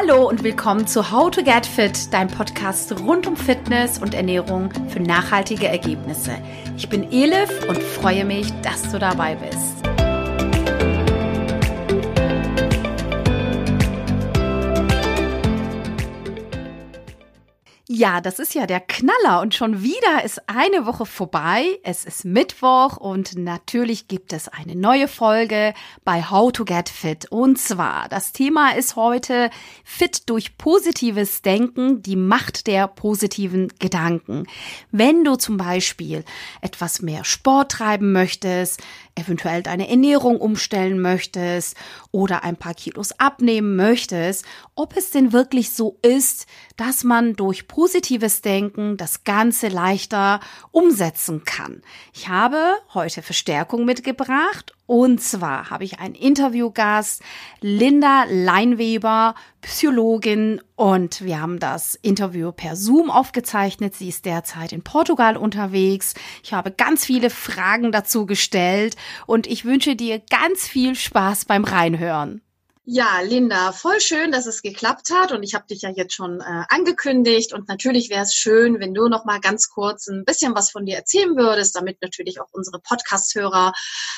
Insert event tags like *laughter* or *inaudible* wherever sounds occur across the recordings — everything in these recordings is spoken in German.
Hallo und willkommen zu How to Get Fit, dein Podcast rund um Fitness und Ernährung für nachhaltige Ergebnisse. Ich bin Elif und freue mich, dass du dabei bist. Ja, das ist ja der Knaller und schon wieder ist eine Woche vorbei. Es ist Mittwoch und natürlich gibt es eine neue Folge bei How to Get Fit. Und zwar, das Thema ist heute Fit durch positives Denken, die Macht der positiven Gedanken. Wenn du zum Beispiel etwas mehr Sport treiben möchtest, eventuell deine Ernährung umstellen möchtest oder ein paar Kilos abnehmen möchtest, ob es denn wirklich so ist, dass man durch positives Denken das Ganze leichter umsetzen kann. Ich habe heute Verstärkung mitgebracht und zwar habe ich einen Interviewgast, Linda Leinweber, Psychologin, und wir haben das Interview per Zoom aufgezeichnet. Sie ist derzeit in Portugal unterwegs. Ich habe ganz viele Fragen dazu gestellt und ich wünsche dir ganz viel Spaß beim Reinhören. Ja, Linda, voll schön, dass es geklappt hat und ich habe dich ja jetzt schon äh, angekündigt und natürlich wäre es schön, wenn du noch mal ganz kurz ein bisschen was von dir erzählen würdest, damit natürlich auch unsere Podcast-Hörer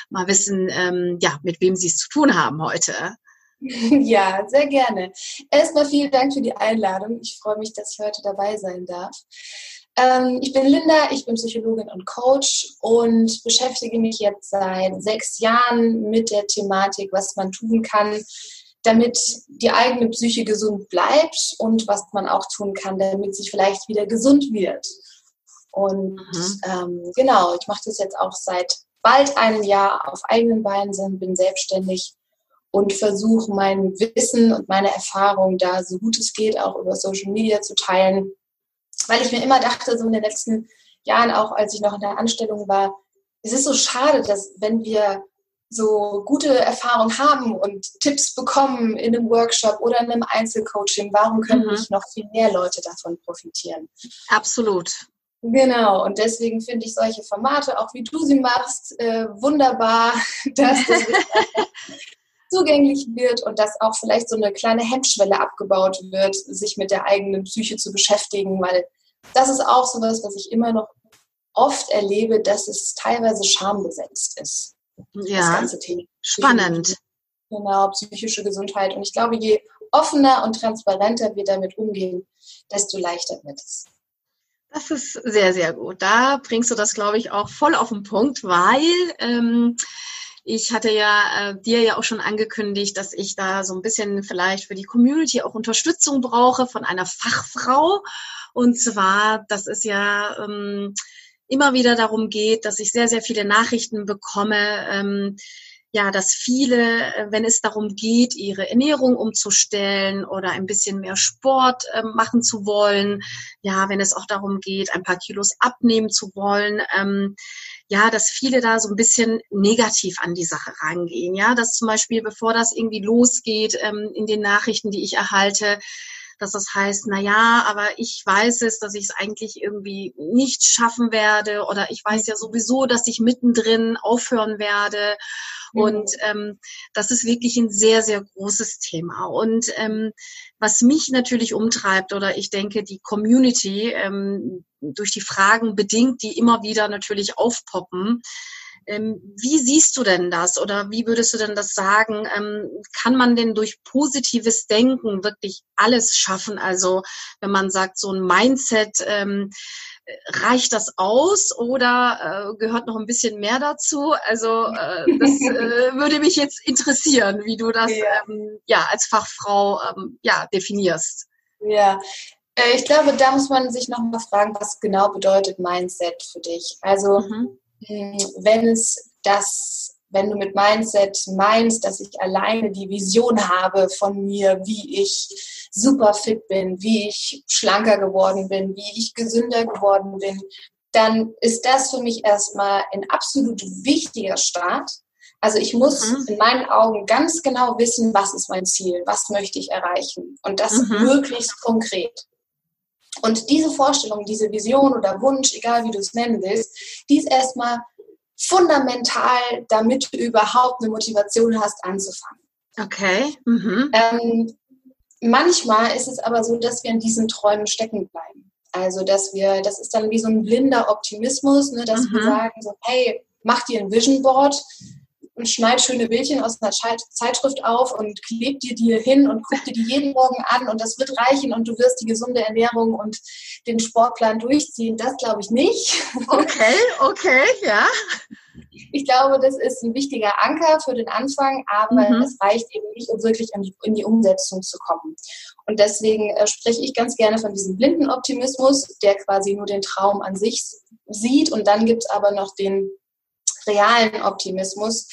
mal wissen, ähm, ja, mit wem sie es zu tun haben heute. *laughs* Ja, sehr gerne. Erstmal vielen Dank für die Einladung. Ich freue mich, dass ich heute dabei sein darf. Ähm, ich bin Linda, ich bin Psychologin und Coach und beschäftige mich jetzt seit sechs Jahren mit der Thematik, was man tun kann, damit die eigene Psyche gesund bleibt und was man auch tun kann, damit sie vielleicht wieder gesund wird. Und mhm. ähm, genau, ich mache das jetzt auch seit bald einem Jahr auf eigenen Beinen, bin selbstständig und versuche mein Wissen und meine Erfahrung da so gut es geht auch über Social Media zu teilen, weil ich mir immer dachte, so in den letzten Jahren, auch als ich noch in der Anstellung war, es ist so schade, dass wenn wir so gute Erfahrungen haben und Tipps bekommen in einem Workshop oder in einem Einzelcoaching, warum können mhm. nicht noch viel mehr Leute davon profitieren? Absolut. Genau, und deswegen finde ich solche Formate, auch wie du sie machst, äh, wunderbar, *laughs* dass das *laughs* zugänglich wird und dass auch vielleicht so eine kleine Hemmschwelle abgebaut wird, sich mit der eigenen Psyche zu beschäftigen, weil das ist auch so was, was ich immer noch oft erlebe, dass es teilweise schambesetzt ist. Ja, das ganze Thema. Spannend. Genau, psychische Gesundheit. Und ich glaube, je offener und transparenter wir damit umgehen, desto leichter wird es. Das ist sehr, sehr gut. Da bringst du das, glaube ich, auch voll auf den Punkt, weil ähm, ich hatte ja äh, dir ja auch schon angekündigt, dass ich da so ein bisschen vielleicht für die Community auch Unterstützung brauche von einer Fachfrau. Und zwar, das ist ja ähm, immer wieder darum geht, dass ich sehr, sehr viele Nachrichten bekomme, ähm, ja, dass viele, äh, wenn es darum geht, ihre Ernährung umzustellen oder ein bisschen mehr Sport äh, machen zu wollen, ja, wenn es auch darum geht, ein paar Kilos abnehmen zu wollen, ähm, ja, dass viele da so ein bisschen negativ an die Sache rangehen, ja, dass zum Beispiel, bevor das irgendwie losgeht ähm, in den Nachrichten, die ich erhalte, dass das heißt, na ja, aber ich weiß es, dass ich es eigentlich irgendwie nicht schaffen werde oder ich weiß ja sowieso, dass ich mittendrin aufhören werde. Und ähm, das ist wirklich ein sehr, sehr großes Thema. Und ähm, was mich natürlich umtreibt oder ich denke, die Community ähm, durch die Fragen bedingt, die immer wieder natürlich aufpoppen, wie siehst du denn das oder wie würdest du denn das sagen? Ähm, kann man denn durch positives Denken wirklich alles schaffen? Also wenn man sagt, so ein Mindset, ähm, reicht das aus oder äh, gehört noch ein bisschen mehr dazu? Also äh, das *laughs* äh, würde mich jetzt interessieren, wie du das ja, ähm, ja als Fachfrau ähm, ja definierst. Ja, ich glaube, da muss man sich noch mal fragen, was genau bedeutet Mindset für dich. Also mhm. Hm, wenn es das, wenn du mit Mindset meinst, dass ich alleine die Vision habe von mir, wie ich super fit bin, wie ich schlanker geworden bin, wie ich gesünder geworden bin, dann ist das für mich erstmal ein absolut wichtiger Start. Also ich muss mhm. in meinen Augen ganz genau wissen, was ist mein Ziel, was möchte ich erreichen und das mhm. möglichst konkret. Und diese Vorstellung, diese Vision oder Wunsch, egal wie du es nennen willst, die ist erstmal fundamental, damit du überhaupt eine Motivation hast, anzufangen. Okay. Mhm. Ähm, manchmal ist es aber so, dass wir in diesen Träumen stecken bleiben. Also, dass wir, das ist dann wie so ein blinder Optimismus, ne, dass mhm. wir sagen so, hey, mach dir ein Vision Board, schneid schöne Bildchen aus einer Zeitschrift auf und kleb dir die hin und guck dir die jeden Morgen an und das wird reichen und du wirst die gesunde Ernährung und den Sportplan durchziehen. Das glaube ich nicht. Okay, okay, ja. Ich glaube, das ist ein wichtiger Anker für den Anfang, aber mhm. es reicht eben nicht, um wirklich in die, in die Umsetzung zu kommen. Und deswegen äh, spreche ich ganz gerne von diesem blinden Optimismus, der quasi nur den Traum an sich sieht. Und dann gibt es aber noch den realen Optimismus,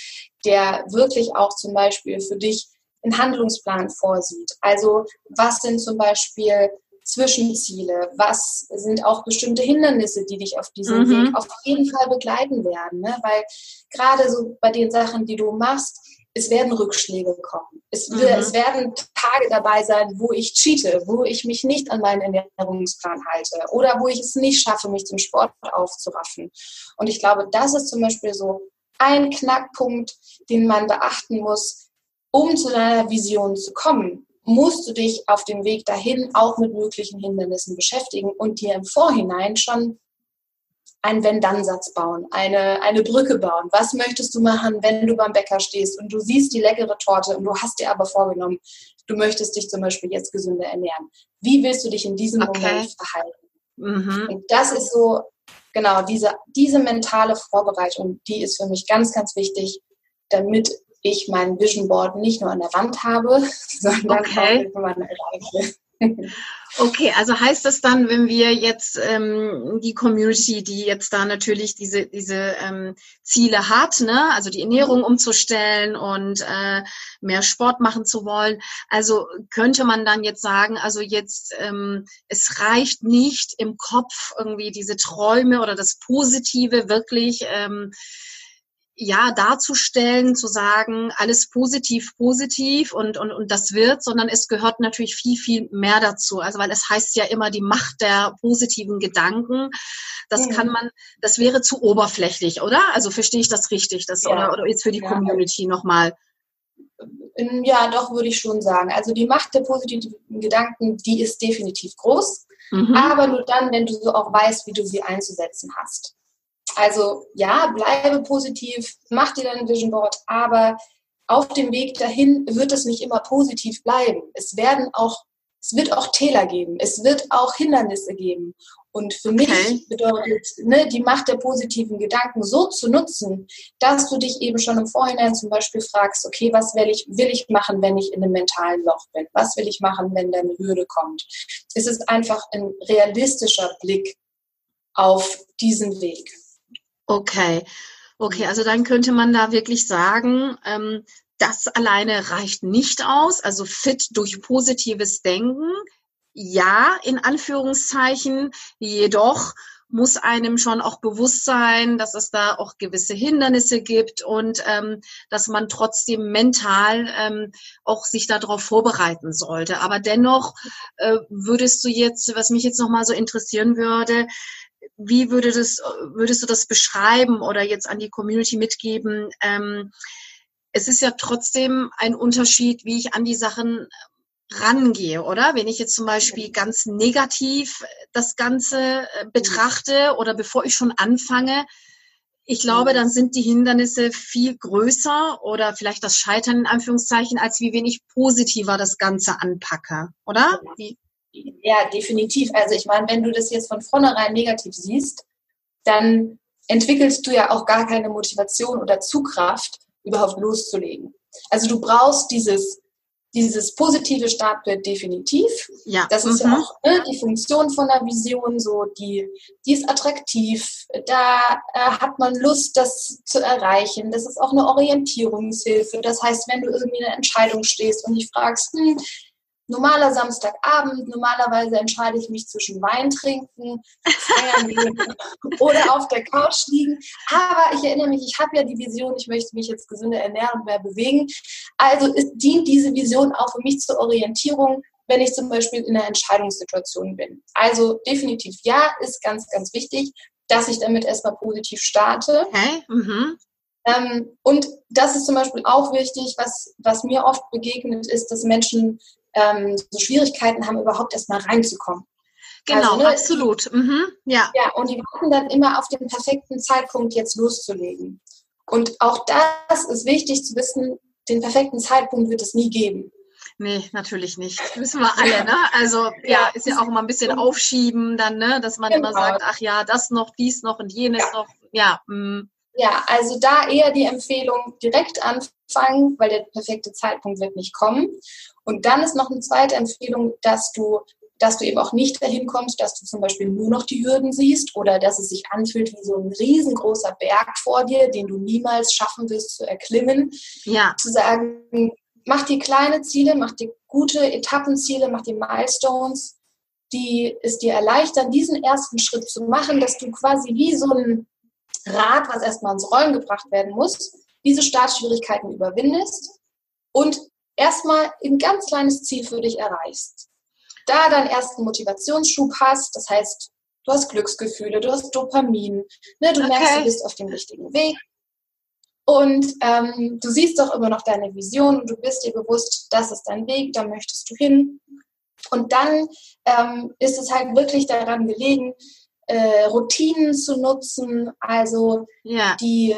der wirklich auch zum Beispiel für dich einen Handlungsplan vorsieht. Also was sind zum Beispiel Zwischenziele? Was sind auch bestimmte Hindernisse, die dich auf diesem mhm. Weg auf jeden Fall begleiten werden? Ne? Weil gerade so bei den Sachen, die du machst, es werden Rückschläge kommen. Es, mhm. es, werden Tage dabei sein, wo ich cheate, wo ich mich nicht an meinen Ernährungsplan halte oder wo ich es nicht schaffe, mich zum Sport aufzuraffen. Und ich glaube, das ist zum Beispiel so ein Knackpunkt, den man beachten muss, um zu deiner Vision zu kommen. Musst du dich auf dem Weg dahin auch mit möglichen Hindernissen beschäftigen und dir im Vorhinein schon einen Wenn-Dann-Satz bauen, eine, eine Brücke bauen. Was möchtest du machen, wenn du beim Bäcker stehst und du siehst die leckere Torte und du hast dir aber vorgenommen, du möchtest dich zum Beispiel jetzt gesünder ernähren. Wie willst du dich in diesem okay. Moment verhalten? Mhm. Und das ist so, genau, diese, diese mentale Vorbereitung, die ist für mich ganz, ganz wichtig, damit ich mein Vision Board nicht nur an der Wand habe, *laughs* sondern okay. auch erreiche. Okay, also heißt das dann, wenn wir jetzt ähm, die Community, die jetzt da natürlich diese, diese ähm, Ziele hat, ne, also die Ernährung umzustellen und äh, mehr Sport machen zu wollen, also könnte man dann jetzt sagen, also jetzt ähm, es reicht nicht im Kopf irgendwie diese Träume oder das Positive wirklich ähm, ja darzustellen, zu sagen, alles positiv, positiv und, und, und das wird, sondern es gehört natürlich viel, viel mehr dazu. Also weil es heißt ja immer die Macht der positiven Gedanken. Das mhm. kann man, das wäre zu oberflächlich, oder? Also verstehe ich das richtig? Das, ja. oder, oder jetzt für die ja. Community nochmal. Ja, doch, würde ich schon sagen. Also die Macht der positiven Gedanken, die ist definitiv groß. Mhm. Aber nur dann, wenn du so auch weißt, wie du sie einzusetzen hast. Also ja, bleibe positiv, mach dir dein Vision Board, aber auf dem Weg dahin wird es nicht immer positiv bleiben. Es werden auch, es wird auch Täler geben, es wird auch Hindernisse geben. Und für okay. mich bedeutet ne, die Macht der positiven Gedanken so zu nutzen, dass du dich eben schon im Vorhinein zum Beispiel fragst, okay, was will ich, will ich machen, wenn ich in einem mentalen Loch bin? Was will ich machen, wenn da eine Hürde kommt? Es ist einfach ein realistischer Blick auf diesen Weg. Okay, okay, also dann könnte man da wirklich sagen, ähm, das alleine reicht nicht aus. Also fit durch positives Denken, ja, in Anführungszeichen, jedoch muss einem schon auch bewusst sein, dass es da auch gewisse Hindernisse gibt und ähm, dass man trotzdem mental ähm, auch sich darauf vorbereiten sollte. Aber dennoch äh, würdest du jetzt, was mich jetzt nochmal so interessieren würde, wie würde das, würdest du das beschreiben oder jetzt an die Community mitgeben? Ähm, es ist ja trotzdem ein Unterschied, wie ich an die Sachen rangehe, oder? Wenn ich jetzt zum Beispiel ganz negativ das Ganze äh, betrachte oder bevor ich schon anfange, ich glaube, dann sind die Hindernisse viel größer oder vielleicht das Scheitern in Anführungszeichen, als wie wenig positiver das Ganze anpacke, oder? Wie? Ja, definitiv. Also ich meine, wenn du das jetzt von vornherein negativ siehst, dann entwickelst du ja auch gar keine Motivation oder Zugkraft, überhaupt loszulegen. Also du brauchst dieses, dieses positive Startbild definitiv. Ja. Das ist mhm. ja auch ne, die Funktion von der Vision, so die, die ist attraktiv. Da äh, hat man Lust, das zu erreichen. Das ist auch eine Orientierungshilfe. Das heißt, wenn du irgendwie in einer Entscheidung stehst und dich fragst, hm, normaler Samstagabend, normalerweise entscheide ich mich zwischen Wein trinken, *laughs* oder auf der Couch liegen. Aber ich erinnere mich, ich habe ja die Vision, ich möchte mich jetzt gesünder ernähren und mehr bewegen. Also es dient diese Vision auch für mich zur Orientierung, wenn ich zum Beispiel in einer Entscheidungssituation bin. Also definitiv ja, ist ganz, ganz wichtig, dass ich damit erstmal positiv starte. Okay. Mhm. Ähm, und das ist zum Beispiel auch wichtig, was, was mir oft begegnet ist, dass Menschen ähm, so Schwierigkeiten haben, überhaupt erstmal reinzukommen. Genau, also, ne, absolut. Mhm, ja. ja, und die warten dann immer auf den perfekten Zeitpunkt, jetzt loszulegen. Und auch das ist wichtig zu wissen, den perfekten Zeitpunkt wird es nie geben. Nee, natürlich nicht. Das wissen wir alle, ne? *laughs* Also ja, ja ist ja auch immer ein bisschen aufschieben dann, ne? Dass man genau. immer sagt, ach ja, das noch, dies noch und jenes ja. noch. Ja. Mm. Ja, also da eher die Empfehlung, direkt anfangen, weil der perfekte Zeitpunkt wird nicht kommen. Und dann ist noch eine zweite Empfehlung, dass du dass du eben auch nicht dahin kommst, dass du zum Beispiel nur noch die Hürden siehst oder dass es sich anfühlt wie so ein riesengroßer Berg vor dir, den du niemals schaffen wirst zu erklimmen. Ja. Zu sagen, mach die kleine Ziele, mach die gute Etappenziele, mach die Milestones, die es dir erleichtern, diesen ersten Schritt zu machen, dass du quasi wie so ein Rad, was erstmal ins Rollen gebracht werden muss, diese Startschwierigkeiten überwindest und erstmal ein ganz kleines Ziel für dich erreichst da deinen ersten Motivationsschub hast, das heißt, du hast Glücksgefühle, du hast Dopamin, ne, du okay. merkst, du bist auf dem richtigen Weg. Und ähm, du siehst doch immer noch deine Vision und du bist dir bewusst, das ist dein Weg, da möchtest du hin. Und dann ähm, ist es halt wirklich daran gelegen, äh, Routinen zu nutzen, also ja. die,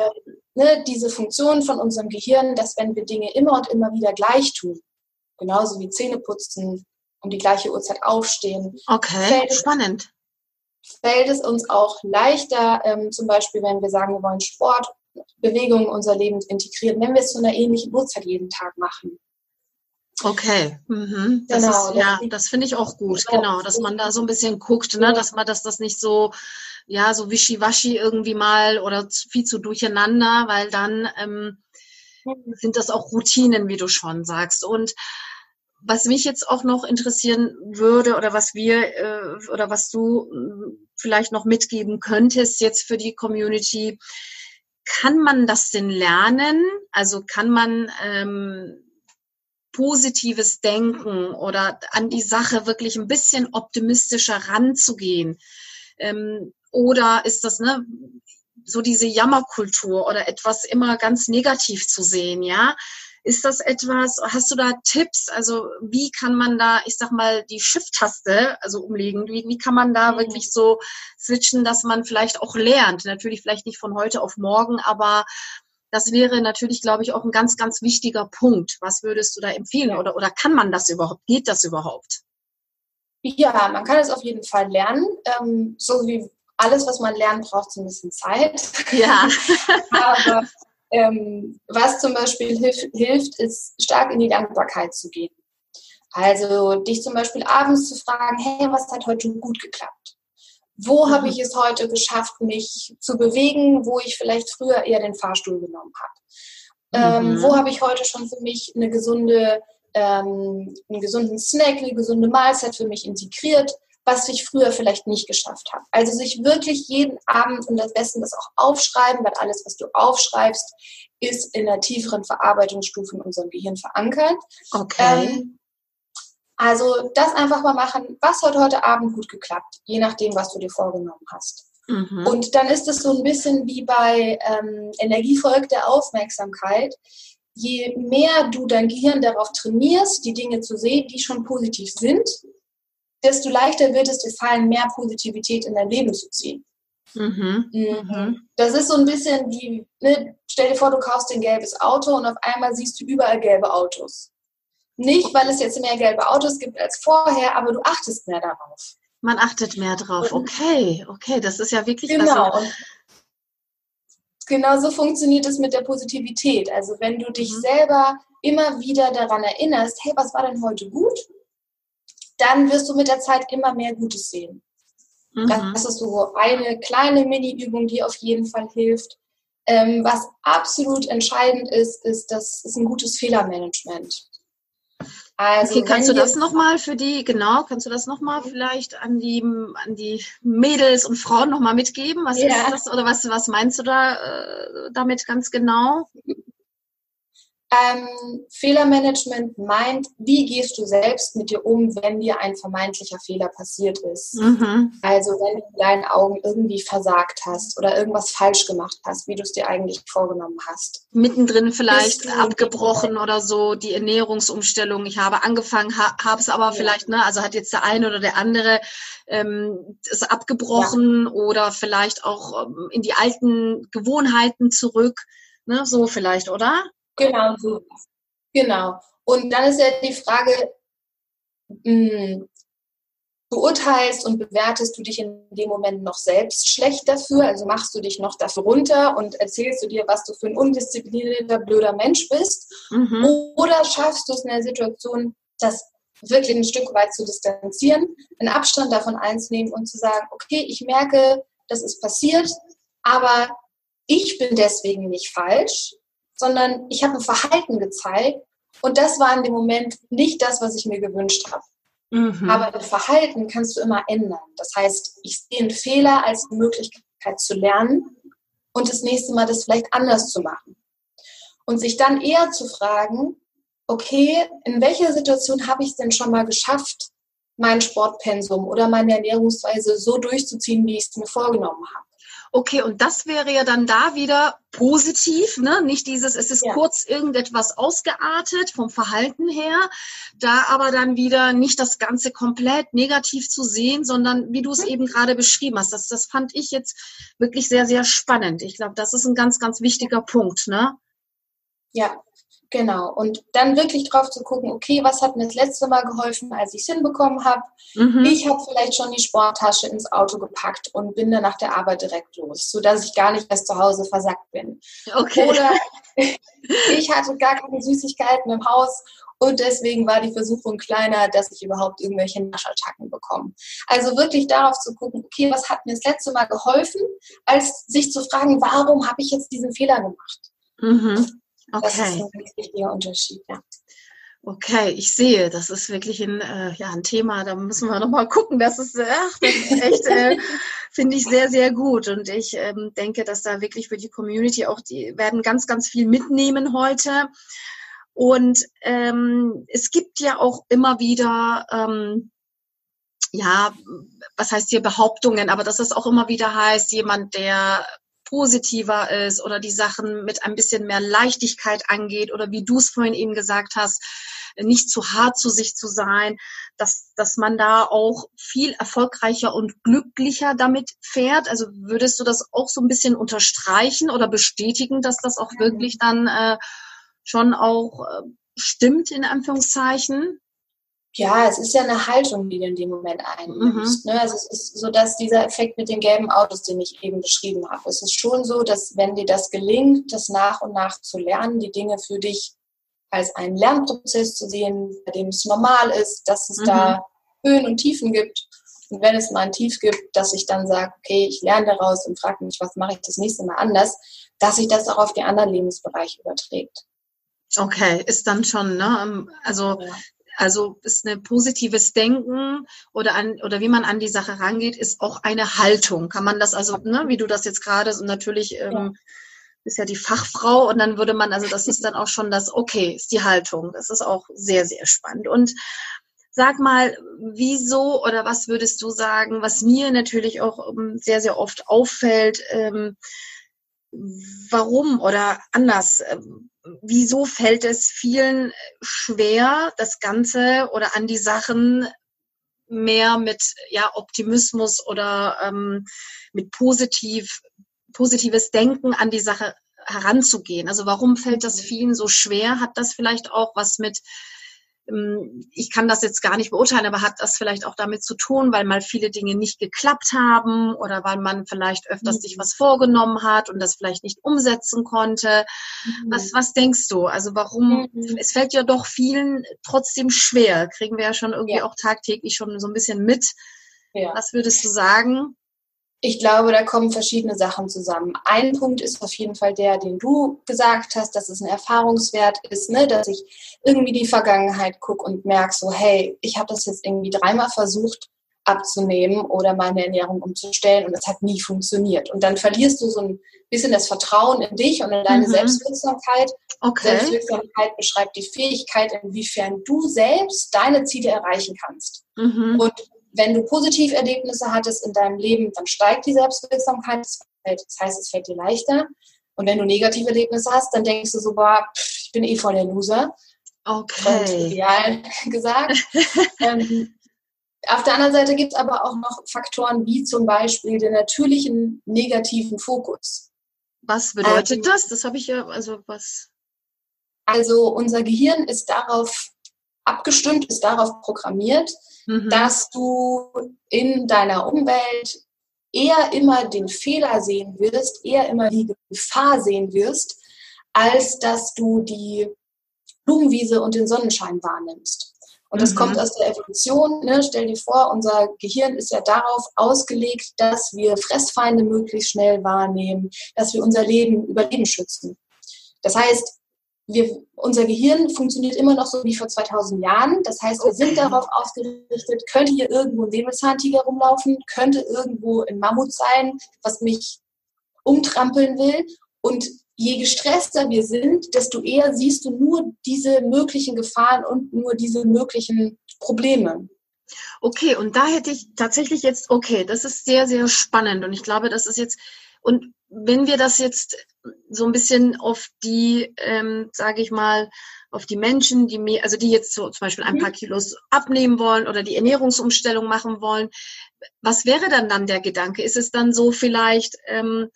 ne, diese Funktion von unserem Gehirn, dass wenn wir Dinge immer und immer wieder gleich tun, genauso wie Zähne putzen, um die gleiche Uhrzeit aufstehen. Okay, fällt spannend. fällt es uns auch leichter, ähm, zum Beispiel, wenn wir sagen, wir wollen Sport, Bewegung in unser Leben integrieren, wenn wir es zu einer ähnlichen Uhrzeit jeden Tag machen. Okay, mhm. das genau, ist, ja, das finde ich auch gut, genau, dass man da so ein bisschen guckt, ne, dass man dass das nicht so, ja, so wischiwaschi irgendwie mal oder viel zu durcheinander, weil dann ähm, sind das auch Routinen, wie du schon sagst. Und was mich jetzt auch noch interessieren würde oder was wir äh, oder was du äh, vielleicht noch mitgeben könntest jetzt für die Community, kann man das denn lernen? Also kann man ähm, positives Denken oder an die Sache wirklich ein bisschen optimistischer ranzugehen? Ähm, oder ist das ne, so diese Jammerkultur oder etwas immer ganz negativ zu sehen, ja? Ist das etwas, hast du da Tipps? Also wie kann man da, ich sag mal, die Shift-Taste, also umlegen, wie, wie kann man da mhm. wirklich so switchen, dass man vielleicht auch lernt? Natürlich vielleicht nicht von heute auf morgen, aber das wäre natürlich, glaube ich, auch ein ganz, ganz wichtiger Punkt. Was würdest du da empfehlen? Oder, oder kann man das überhaupt? Geht das überhaupt? Ja, man kann es auf jeden Fall lernen. Ähm, so wie alles, was man lernt, braucht so ein bisschen Zeit. Ja. *laughs* Aber ähm, was zum Beispiel hilf, hilft, ist stark in die Dankbarkeit zu gehen. Also dich zum Beispiel abends zu fragen, hey, was hat heute gut geklappt? Wo mhm. habe ich es heute geschafft, mich zu bewegen, wo ich vielleicht früher eher den Fahrstuhl genommen habe? Ähm, mhm. Ähm, wo habe ich heute schon für mich eine gesunde, ähm, einen gesunden Snack, eine gesunde Mahlzeit für mich integriert? Was ich früher vielleicht nicht geschafft habe. Also sich wirklich jeden Abend und am besten das auch aufschreiben, weil alles, was du aufschreibst, ist in der tieferen Verarbeitungsstufe in unserem Gehirn verankert. Okay. Ähm, also das einfach mal machen, was hat heute Abend gut geklappt, je nachdem, was du dir vorgenommen hast. Mhm. Und dann ist es so ein bisschen wie bei ähm, Energiefolg der Aufmerksamkeit. Je mehr du dein Gehirn darauf trainierst, die Dinge zu sehen, die schon positiv sind, desto leichter wird es dir fallen, mehr Positivität in dein Leben zu ziehen. Mhm. Mhm. mhm. Das ist so ein bisschen wie, ne, stell dir vor, du kaufst ein gelbes Auto und auf einmal siehst du überall gelbe Autos. Nicht, weil es jetzt mehr gelbe Autos gibt als vorher, aber du achtest mehr darauf. Man achtet mehr drauf. Okay, okay, das ist ja wirklich genau. Also genau so funktioniert es mit der Positivität. Also wenn du dich mhm. selber immer wieder daran erinnerst, hey, was war denn heute gut? Dann wirst du mit der Zeit immer mehr Gutes sehen. Mhm. Das ist so eine kleine Mini-Übung, die auf jeden Fall hilft. Ähm, was absolut entscheidend ist, ist, das ist ein gutes Fehlermanagement. Also, okay, kannst du das nochmal für die, genau, kannst du das nochmal vielleicht an die, an die Mädels und Frauen nochmal mitgeben? Was ja. ist das oder was, was meinst du da äh, damit ganz genau? Ähm, Fehlermanagement meint, wie gehst du selbst mit dir um, wenn dir ein vermeintlicher Fehler passiert ist. Mhm. Also wenn du in deinen Augen irgendwie versagt hast oder irgendwas falsch gemacht hast, wie du es dir eigentlich vorgenommen hast. Mittendrin vielleicht abgebrochen oder so, die Ernährungsumstellung. Ich habe angefangen, ha, habe es aber ja. vielleicht, ne, also hat jetzt der eine oder der andere ähm, ist abgebrochen ja. oder vielleicht auch ähm, in die alten Gewohnheiten zurück. Ne, so vielleicht, oder? Genau, so. Genau. Und dann ist ja die Frage, mh, hm, beurteilst und bewertest du dich in dem Moment noch selbst schlecht dafür? Also machst du dich noch dafür runter und erzählst du dir, was du für ein undisziplinierter, blöder Mensch bist? Mhm. Oder schaffst du es in der Situation, das wirklich ein Stück weit zu distanzieren, einen Abstand davon einzunehmen und zu sagen, okay, ich merke, das ist passiert, aber ich bin deswegen nicht falsch sondern ich habe ein Verhalten gezeigt und das war in dem Moment nicht das, was ich mir gewünscht habe. Mhm. Aber ein Verhalten kannst du immer ändern. Das heißt, ich sehe einen Fehler als eine Möglichkeit zu lernen und das nächste Mal das vielleicht anders zu machen. Und sich dann eher zu fragen, okay, in welcher Situation habe ich es denn schon mal geschafft, mein Sportpensum oder meine Ernährungsweise so durchzuziehen, wie ich es mir vorgenommen habe? Okay, und das wäre ja dann da wieder positiv, ne? Nicht dieses, es ist ja. kurz irgendetwas ausgeartet vom Verhalten her, da aber dann wieder nicht das Ganze komplett negativ zu sehen, sondern wie du es mhm. eben gerade beschrieben hast. Das, das fand ich jetzt wirklich sehr, sehr spannend. Ich glaube, das ist ein ganz, ganz wichtiger Punkt, ne? Ja, Genau. Und dann wirklich drauf zu gucken, okay, was hat mir das letzte Mal geholfen, als ich es hinbekommen habe? Mhm. Ich habe vielleicht schon die Sporttasche ins Auto gepackt und bin dann nach der Arbeit direkt los, sodass ich gar nicht erst zu Hause versackt bin. Okay. Oder *laughs* ich hatte gar keine Süßigkeiten im Haus und deswegen war die Versuchung kleiner, dass ich überhaupt irgendwelche Naschattacken bekomme. Also wirklich darauf zu gucken, okay, was hat mir das letzte Mal geholfen, als sich zu fragen, warum habe ich jetzt diesen Fehler gemacht? Mhm. Okay. Das ist ein wichtiger Unterschied, ja. Okay, ich sehe, das ist wirklich ein, äh, ja, ein Thema, da müssen wir nochmal gucken. Das ist, ach, das ist echt, äh, *laughs* finde ich sehr, sehr gut. Und ich ähm, denke, dass da wirklich für die Community auch, die werden ganz, ganz viel mitnehmen heute. Und ähm, es gibt ja auch immer wieder, ähm, ja, was heißt hier Behauptungen, aber dass es auch immer wieder heißt, jemand, der positiver ist oder die Sachen mit ein bisschen mehr Leichtigkeit angeht oder wie du es vorhin eben gesagt hast, nicht zu hart zu sich zu sein, dass, dass man da auch viel erfolgreicher und glücklicher damit fährt. Also würdest du das auch so ein bisschen unterstreichen oder bestätigen, dass das auch wirklich dann äh, schon auch äh, stimmt, in Anführungszeichen? Ja, es ist ja eine Haltung, die du in dem Moment einnimmst. Mhm. Ne? Also es ist so, dass dieser Effekt mit den gelben Autos, den ich eben beschrieben habe, es ist schon so, dass wenn dir das gelingt, das nach und nach zu lernen, die Dinge für dich als einen Lernprozess zu sehen, bei dem es normal ist, dass es mhm. da Höhen und Tiefen gibt. Und wenn es mal ein Tief gibt, dass ich dann sage, okay, ich lerne daraus und frage mich, was mache ich das nächste Mal anders, dass sich das auch auf die anderen Lebensbereiche überträgt. Okay, ist dann schon, ne? Also ja. Also ist ein positives Denken oder an oder wie man an die Sache rangeht, ist auch eine Haltung. Kann man das also, ne, wie du das jetzt gerade so natürlich ähm, ja. ist ja die Fachfrau und dann würde man also das ist dann auch schon das okay ist die Haltung. Das ist auch sehr sehr spannend und Sag mal, wieso oder was würdest du sagen, was mir natürlich auch ähm, sehr, sehr oft auffällt, ähm, warum oder anders, ähm, wieso fällt es vielen schwer, das Ganze oder an die Sachen mehr mit ja, Optimismus oder ähm, mit positiv, positives Denken an die Sache heranzugehen? Also warum fällt das mhm. vielen so schwer? Hat das vielleicht auch was mit ich kann das jetzt gar nicht beurteilen, aber hat das vielleicht auch damit zu tun, weil mal viele Dinge nicht geklappt haben oder weil man vielleicht öfters mhm. sich was vorgenommen hat und das vielleicht nicht umsetzen konnte. Mhm. Was, was denkst du? Also warum, mhm. es fällt ja doch vielen trotzdem schwer, kriegen wir ja schon irgendwie ja. auch tagtäglich schon so ein bisschen mit. Ja. Was würdest du sagen? Ich glaube, da kommen verschiedene Sachen zusammen. Ein Punkt ist auf jeden Fall der, den du gesagt hast, dass es ein Erfahrungswert ist, ne? dass ich irgendwie die Vergangenheit gucke und merke so, hey, ich habe das jetzt irgendwie dreimal versucht abzunehmen oder meine Ernährung umzustellen und es hat nie funktioniert. Und dann verlierst du so ein bisschen das Vertrauen in dich und in deine mhm. Selbstwirksamkeit Okay. Selbstwirksamkeit beschreibt die Fähigkeit, inwiefern du selbst deine Ziele erreichen kannst. Mhm. Und wenn du positive Erlebnisse hattest in deinem Leben, dann steigt die Selbstwirksamkeit. Das heißt, es fällt dir leichter. Und wenn du negative Erlebnisse hast, dann denkst du so, boah, ich bin eh voll der Loser. Okay. Ideal *laughs* gesagt. *laughs* ähm, auf der anderen Seite gibt es aber auch noch Faktoren wie zum Beispiel den natürlichen negativen Fokus. Was bedeutet ähm, das? Das habe ich ja, also was? Also unser Gehirn ist darauf abgestimmt, ist darauf programmiert, mhm. dass du in deiner Umwelt eher immer den Fehler sehen wirst, eher immer die Gefahr sehen wirst, als dass du die Blumenwiese und den Sonnenschein wahrnimmst. Und das mhm. kommt aus der Evolution. Ne? Stell dir vor, unser Gehirn ist ja darauf ausgelegt, dass wir Fressfeinde möglichst schnell wahrnehmen, dass wir unser Leben, Überleben schützen. Das heißt, wir, unser Gehirn funktioniert immer noch so wie vor 2000 Jahren. Das heißt, wir sind darauf ausgerichtet, könnte hier irgendwo ein Säbelzahntiger rumlaufen, könnte irgendwo ein Mammut sein, was mich umtrampeln will. Und je gestresster wir sind, desto eher siehst du nur diese möglichen Gefahren und nur diese möglichen Probleme. Okay, und da hätte ich tatsächlich jetzt, okay, das ist sehr, sehr spannend. Und ich glaube, das ist jetzt, und wenn wir das jetzt so ein bisschen auf die, ähm, sage ich mal, auf die Menschen, die mir, also die jetzt so zum Beispiel ein paar mhm. Kilos abnehmen wollen oder die Ernährungsumstellung machen wollen, was wäre dann dann der Gedanke? Ist es dann so vielleicht, ähm,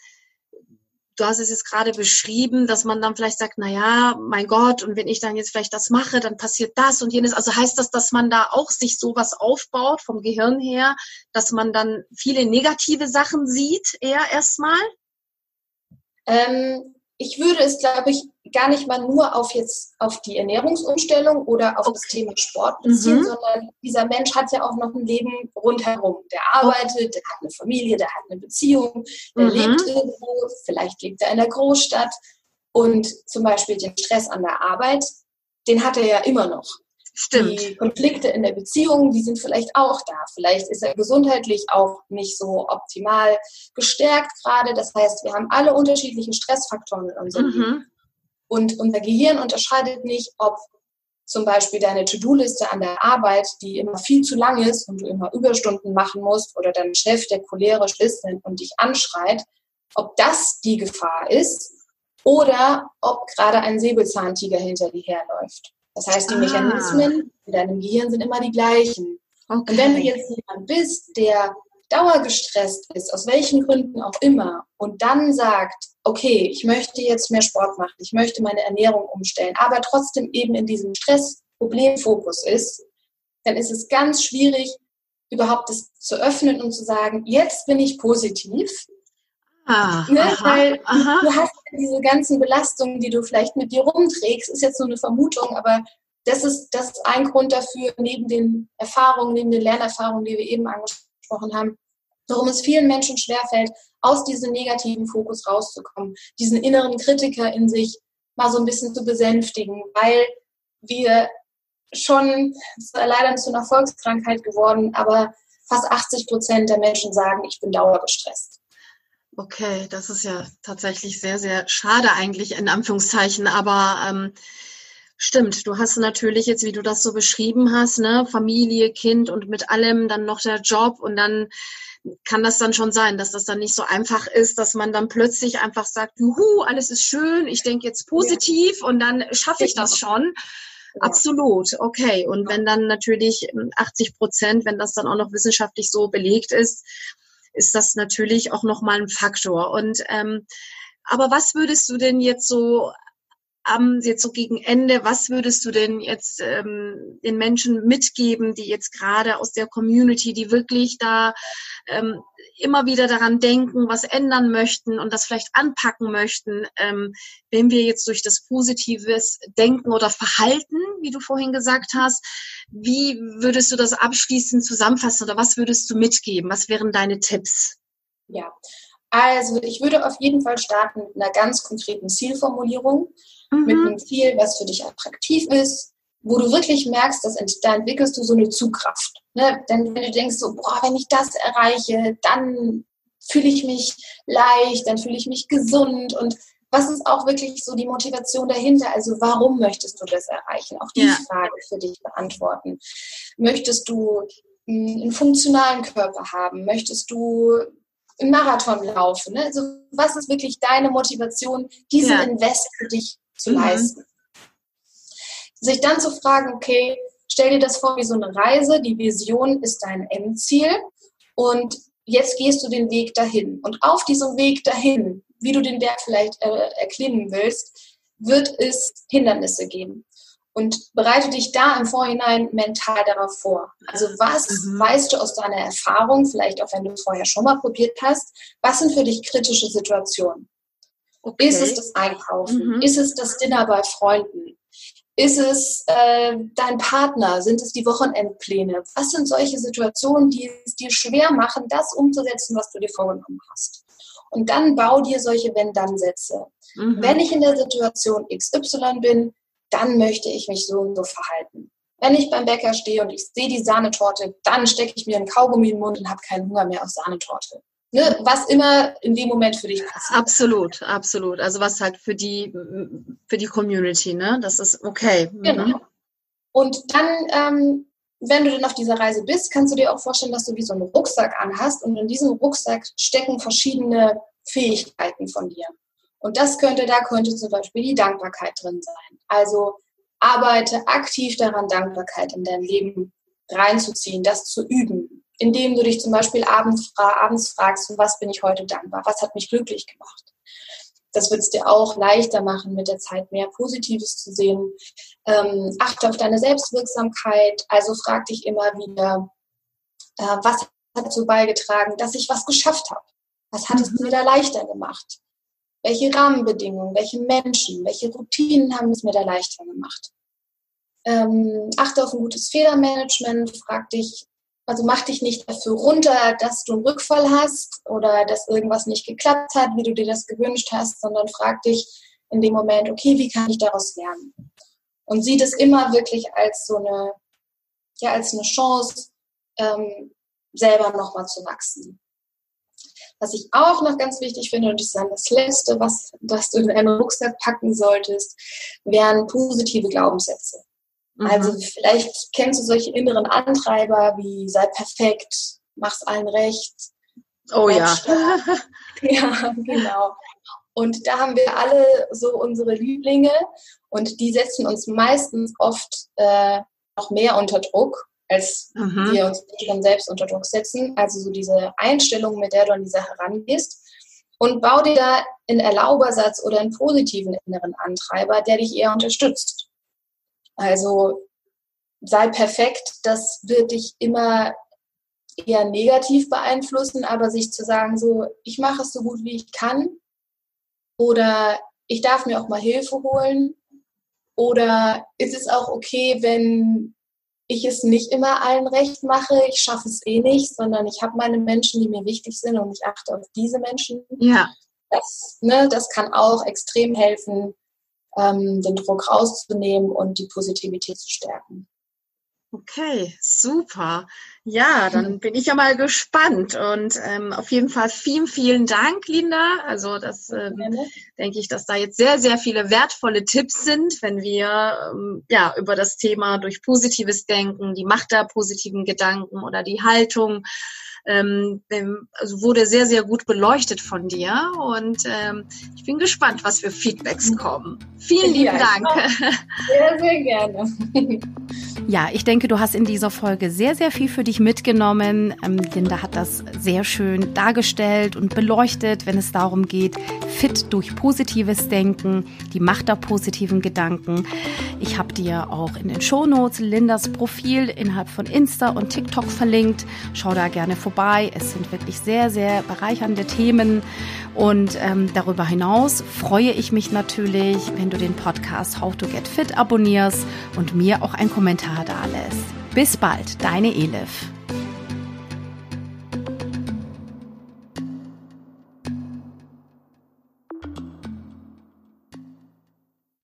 du hast es jetzt gerade beschrieben, dass man dann vielleicht sagt, na ja, mein Gott, und wenn ich dann jetzt vielleicht das mache, dann passiert das und jenes. Also heißt das, dass man da auch sich sowas aufbaut vom Gehirn her, dass man dann viele negative Sachen sieht, eher erstmal? Ähm, ich würde es, glaube ich, gar nicht mal nur auf jetzt auf die Ernährungsumstellung oder auf okay. das Thema Sport beziehen, mhm. sondern dieser Mensch hat ja auch noch ein Leben rundherum. Der arbeitet, der hat eine Familie, der hat eine Beziehung, der mhm. lebt irgendwo, vielleicht lebt er in der Großstadt und zum Beispiel den Stress an der Arbeit, den hat er ja immer noch. Stimmt. Die Konflikte in der Beziehung, die sind vielleicht auch da. Vielleicht ist er gesundheitlich auch nicht so optimal gestärkt gerade. Das heißt, wir haben alle unterschiedlichen Stressfaktoren in unserem mhm. Leben. Und unser Gehirn unterscheidet nicht, ob zum Beispiel deine To-Do-Liste an der Arbeit, die immer viel zu lang ist und du immer Überstunden machen musst oder dein Chef, der cholerisch ist und dich anschreit, ob das die Gefahr ist oder ob gerade ein Säbelzahntiger hinter dir herläuft. Das heißt, die ah. Mechanismen in deinem Gehirn sind immer die gleichen. Okay. Und wenn du jetzt jemand bist, der dauergestresst ist, aus welchen Gründen auch immer, und dann sagt, okay, ich möchte jetzt mehr Sport machen, ich möchte meine Ernährung umstellen, aber trotzdem eben in diesem Stress-Problemfokus ist, dann ist es ganz schwierig, überhaupt das zu öffnen und zu sagen, jetzt bin ich positiv, Ah, ne? aha, Weil aha. du hast diese ganzen Belastungen, die du vielleicht mit dir rumträgst, ist jetzt nur eine Vermutung, aber das ist, das ist ein Grund dafür, neben den Erfahrungen, neben den Lernerfahrungen, die wir eben angesprochen haben, warum es vielen Menschen schwerfällt, aus diesem negativen Fokus rauszukommen, diesen inneren Kritiker in sich mal so ein bisschen zu besänftigen, weil wir schon, es ist leider zu einer Volkskrankheit geworden, aber fast 80 Prozent der Menschen sagen, ich bin dauergestresst. Okay, das ist ja tatsächlich sehr, sehr schade eigentlich in Anführungszeichen, aber ähm, stimmt, du hast natürlich jetzt, wie du das so beschrieben hast, ne, Familie, Kind und mit allem dann noch der Job und dann kann das dann schon sein, dass das dann nicht so einfach ist, dass man dann plötzlich einfach sagt, juhu, alles ist schön, ich denke jetzt positiv ja. und dann schaffe ich das genau. schon. Ja. Absolut, okay. Und wenn dann natürlich 80 ähm, Prozent, wenn das dann auch noch wissenschaftlich so belegt ist, ist das natürlich auch nochmal ein Faktor. Und ähm, aber was würdest du denn jetzt so am jetzt so gegen Ende, was würdest du denn jetzt ähm, den Menschen mitgeben, die jetzt gerade aus der Community, die wirklich da ähm, immer wieder daran denken, was ändern möchten und das vielleicht anpacken möchten, ähm, wenn wir jetzt durch das positives Denken oder Verhalten, wie du vorhin gesagt hast, wie würdest du das abschließend zusammenfassen oder was würdest du mitgeben? Was wären deine Tipps? Ja, also ich würde auf jeden Fall starten mit einer ganz konkreten Zielformulierung, mhm. mit einem Ziel, was für dich attraktiv ist, wo du wirklich merkst, dass da entwickelst du so eine Zugkraft. Ne? Denn wenn du denkst, so, boah, wenn ich das erreiche, dann fühle ich mich leicht, dann fühle ich mich gesund und was ist auch wirklich so die Motivation dahinter? Also warum möchtest du das erreichen? Auch die ja. Frage für dich beantworten. Möchtest du einen funktionalen Körper haben? Möchtest du einen Marathon laufen? Ne? Also was ist wirklich deine Motivation, diesen ja. Invest für dich zu mhm. leisten? Sich dann zu fragen, okay, stell dir das vor wie so eine Reise, die Vision ist dein Endziel und jetzt gehst du den Weg dahin. Und auf diesem Weg dahin wie du den Berg vielleicht äh, erklimmen willst, wird es Hindernisse geben. Und bereite dich da im Vorhinein mental darauf vor. Also was mhm. weißt du aus deiner Erfahrung, vielleicht auch wenn du es vorher schon mal probiert hast, was sind für dich kritische Situationen? Okay. Ist es das Einkaufen? Mhm. Ist es das Dinner bei Freunden? Ist es äh, dein Partner? Sind es die Wochenendpläne? Was sind solche Situationen, die es dir schwer machen, das umzusetzen, was du dir vorgenommen hast? Und dann bau dir solche Wenn-Dann-Sätze. Mhm. Wenn ich in der Situation XY bin, dann möchte ich mich so und so verhalten. Wenn ich beim Bäcker stehe und ich sehe die Sahnetorte, dann stecke ich mir einen Kaugummi in den Mund und habe keinen Hunger mehr auf Sahnetorte. Ne? Was immer in dem Moment für dich passt. Absolut, absolut. Also was halt für die, für die Community, ne? Das ist okay. Mhm. Genau. Und dann ähm, wenn du dann auf dieser Reise bist, kannst du dir auch vorstellen, dass du wie so einen Rucksack anhast und in diesem Rucksack stecken verschiedene Fähigkeiten von dir. Und das könnte, da könnte zum Beispiel die Dankbarkeit drin sein. Also arbeite aktiv daran, Dankbarkeit in dein Leben reinzuziehen, das zu üben, indem du dich zum Beispiel abends, abends fragst, was bin ich heute dankbar, was hat mich glücklich gemacht. Das wird es dir auch leichter machen, mit der Zeit mehr Positives zu sehen. Ähm, achte auf deine Selbstwirksamkeit. Also frag dich immer wieder, äh, was hat dazu beigetragen, dass ich was geschafft habe? Was hat es mhm. mir da leichter gemacht? Welche Rahmenbedingungen, welche Menschen, welche Routinen haben es mir da leichter gemacht? Ähm, achte auf ein gutes Fehlermanagement. Frag dich, also mach dich nicht dafür runter, dass du einen Rückfall hast oder dass irgendwas nicht geklappt hat, wie du dir das gewünscht hast, sondern frag dich in dem Moment, okay, wie kann ich daraus lernen? Und sieh das immer wirklich als so eine, ja, als eine Chance, ähm, selber nochmal zu wachsen. Was ich auch noch ganz wichtig finde, und das ist dann das Letzte, was, was du in einen Rucksack packen solltest, wären positive Glaubenssätze. Mhm. Also vielleicht kennst du solche inneren Antreiber wie sei perfekt, mach's allen recht. Oh ja. *laughs* ja, genau. Und da haben wir alle so unsere Lieblinge und die setzen uns meistens oft äh, noch mehr unter Druck, als mhm. wir uns dann selbst unter Druck setzen. Also so diese Einstellung, mit der du an die Sache rangehst. Und bau dir da einen Erlaubersatz oder einen positiven inneren Antreiber, der dich eher unterstützt. Also sei perfekt, das wird dich immer eher negativ beeinflussen, aber sich zu sagen, so, ich mache es so gut wie ich kann oder ich darf mir auch mal Hilfe holen oder ist es auch okay, wenn ich es nicht immer allen recht mache, ich schaffe es eh nicht, sondern ich habe meine Menschen, die mir wichtig sind und ich achte auf diese Menschen. Ja. Das, ne, das kann auch extrem helfen, ähm, den Druck rauszunehmen und die Positivität zu stärken. Okay, super. Ja, dann bin ich ja mal gespannt und ähm, auf jeden Fall vielen, vielen Dank, Linda. Also das ähm, denke ich, dass da jetzt sehr, sehr viele wertvolle Tipps sind, wenn wir ähm, ja über das Thema durch positives Denken, die Macht der positiven Gedanken oder die Haltung ähm, also wurde sehr, sehr gut beleuchtet von dir und ähm, ich bin gespannt, was für Feedbacks kommen. Vielen lieben ja, Dank. *laughs* Sehr, sehr gerne. Ja, ich denke, du hast in dieser Folge sehr, sehr viel für dich mitgenommen. Ähm, Linda hat das sehr schön dargestellt und beleuchtet, wenn es darum geht, fit durch positives Denken, die Macht der positiven Gedanken. Ich habe dir auch in den Shownotes Lindas Profil innerhalb von Insta und TikTok verlinkt. Schau da gerne vorbei. Es sind wirklich sehr, sehr bereichernde Themen. Und ähm, darüber hinaus freue ich mich natürlich, wenn du den Podcast How to Get Fit abonnierst und mir auch einen Kommentar da lässt. Bis bald, deine Elif.